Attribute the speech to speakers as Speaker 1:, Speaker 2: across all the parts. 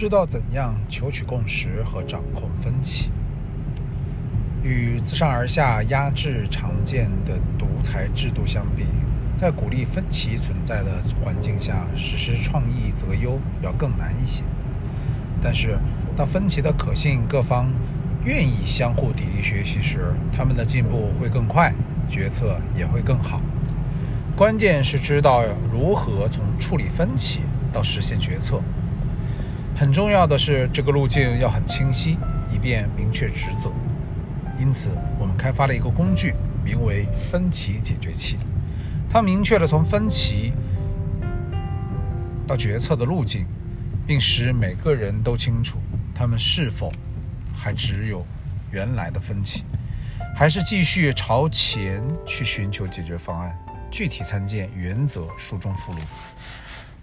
Speaker 1: 知道怎样求取共识和掌控分歧。与自上而下压制常见的独裁制度相比，在鼓励分歧存在的环境下实施创意择优要更难一些。但是，当分歧的可信各方愿意相互砥砺学习时，他们的进步会更快，决策也会更好。关键是知道如何从处理分歧到实现决策。很重要的是，这个路径要很清晰，以便明确职责。因此，我们开发了一个工具，名为“分歧解决器”。它明确了从分歧到决策的路径，并使每个人都清楚他们是否还只有原来的分歧，还是继续朝前去寻求解决方案。具体参见原则书中附录。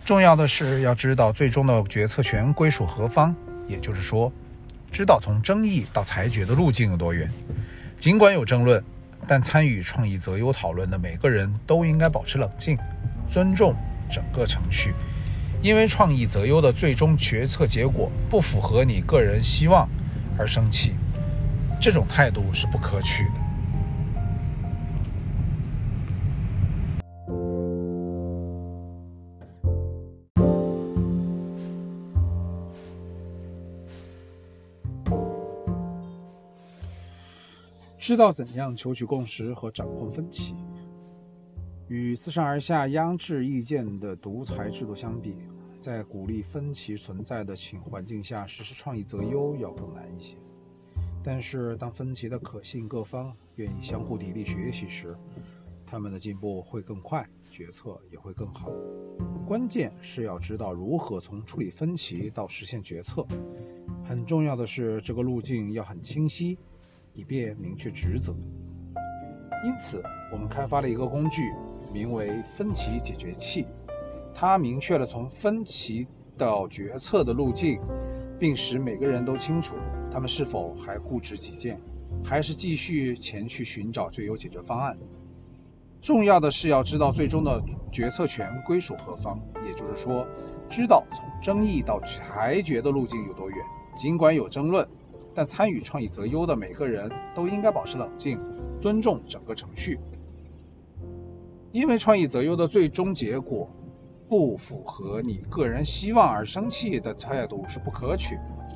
Speaker 1: 重要的是要知道最终的决策权归属何方，也就是说。知道从争议到裁决的路径有多远，尽管有争论，但参与创意择优讨论的每个人都应该保持冷静，尊重整个程序。因为创意择优的最终决策结果不符合你个人希望而生气，这种态度是不可取的。知道怎样求取共识和掌控分歧，与自上而下压制意见的独裁制度相比，在鼓励分歧存在的情环境下实施创意择优要更难一些。但是，当分歧的可信各方愿意相互砥砺学习时，他们的进步会更快，决策也会更好。关键是要知道如何从处理分歧到实现决策。很重要的是，这个路径要很清晰。以便明确职责，因此我们开发了一个工具，名为“分歧解决器”。它明确了从分歧到决策的路径，并使每个人都清楚他们是否还固执己见，还是继续前去寻找最优解决方案。重要的是要知道最终的决策权归属何方，也就是说，知道从争议到裁决的路径有多远。尽管有争论。但参与创意择优的每个人都应该保持冷静，尊重整个程序。因为创意择优的最终结果不符合你个人希望而生气的态度是不可取的。